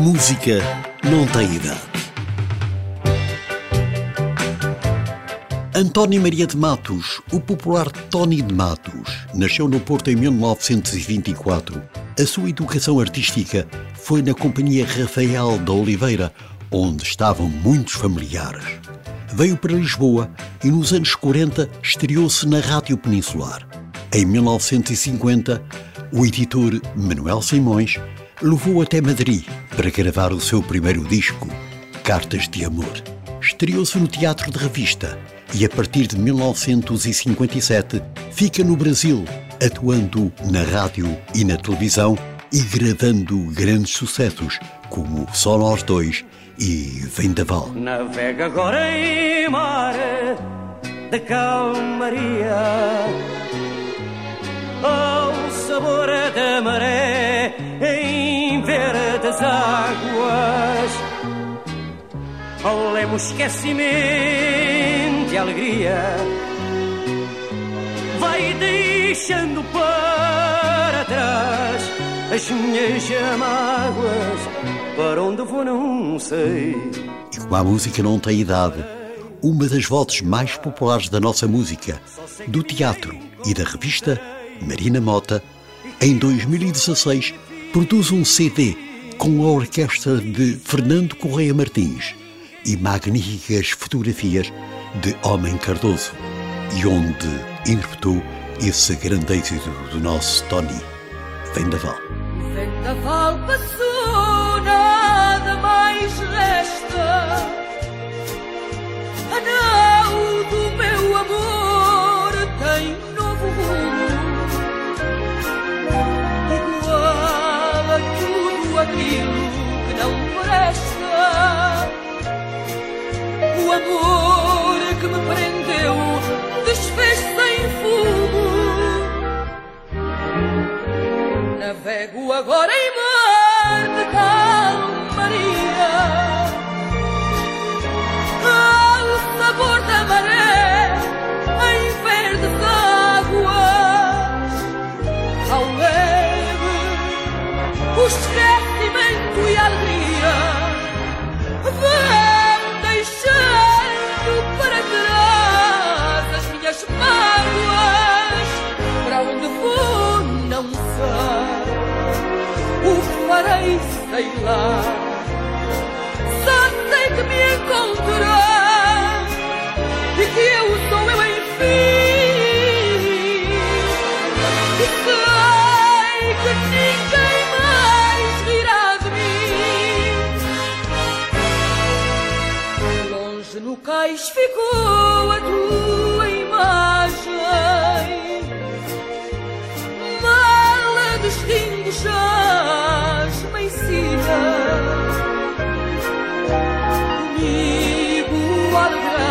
música não tem idade. António Maria de Matos, o popular Tony de Matos, nasceu no Porto em 1924. A sua educação artística foi na Companhia Rafael da Oliveira, onde estavam muitos familiares. Veio para Lisboa e nos anos 40 estreou-se na Rádio Peninsular. Em 1950, o editor Manuel Simões levou até Madrid para gravar o seu primeiro disco, Cartas de Amor. Estreou-se no Teatro de Revista e, a partir de 1957, fica no Brasil, atuando na rádio e na televisão e gravando grandes sucessos como Sonor 2 e Vendaval. Navega agora em mar de calmaria ao sabor da maré ao lemo esquecimento e alegria. Vai deixando para trás as minhas mágoas para onde vou não sei. E como a música não tem idade. Uma das vozes mais populares da nossa música do teatro e da revista Marina Mota, em 2016 produz um CD com a orquestra de Fernando Correia Martins e magníficas fotografias de Homem Cardoso, e onde interpretou esse grande êxito do nosso Tony Vendaval. Vendaval passou, nada mais resta. Anel do meu amor tem novo rumo. Igual a tudo aquilo que me prendeu desfez-se em fumo. Navego agora em Farei, sei lá. Só sei que me encontrarei e que eu sou eu enfim. E sei que ninguém mais rirá de mim. Longe no cais ficou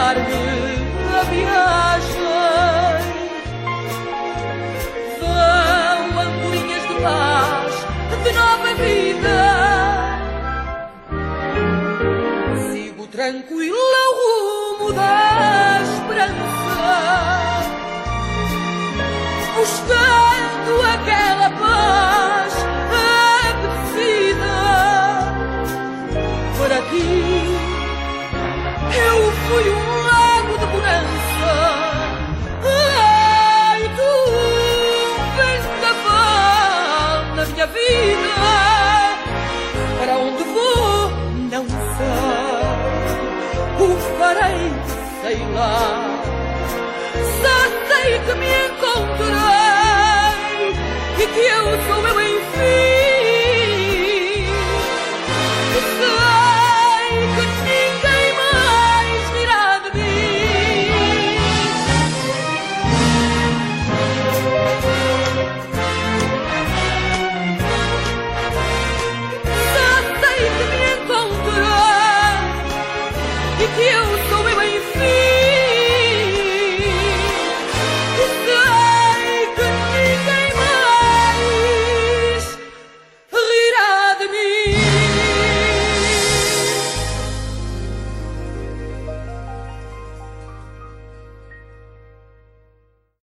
a alegrar-me a viagem. Vão andorinhas de paz, de nova vida. Sigo tranquila o rumo da esperança, buscando sei lá. Só sei que me encontrei e que eu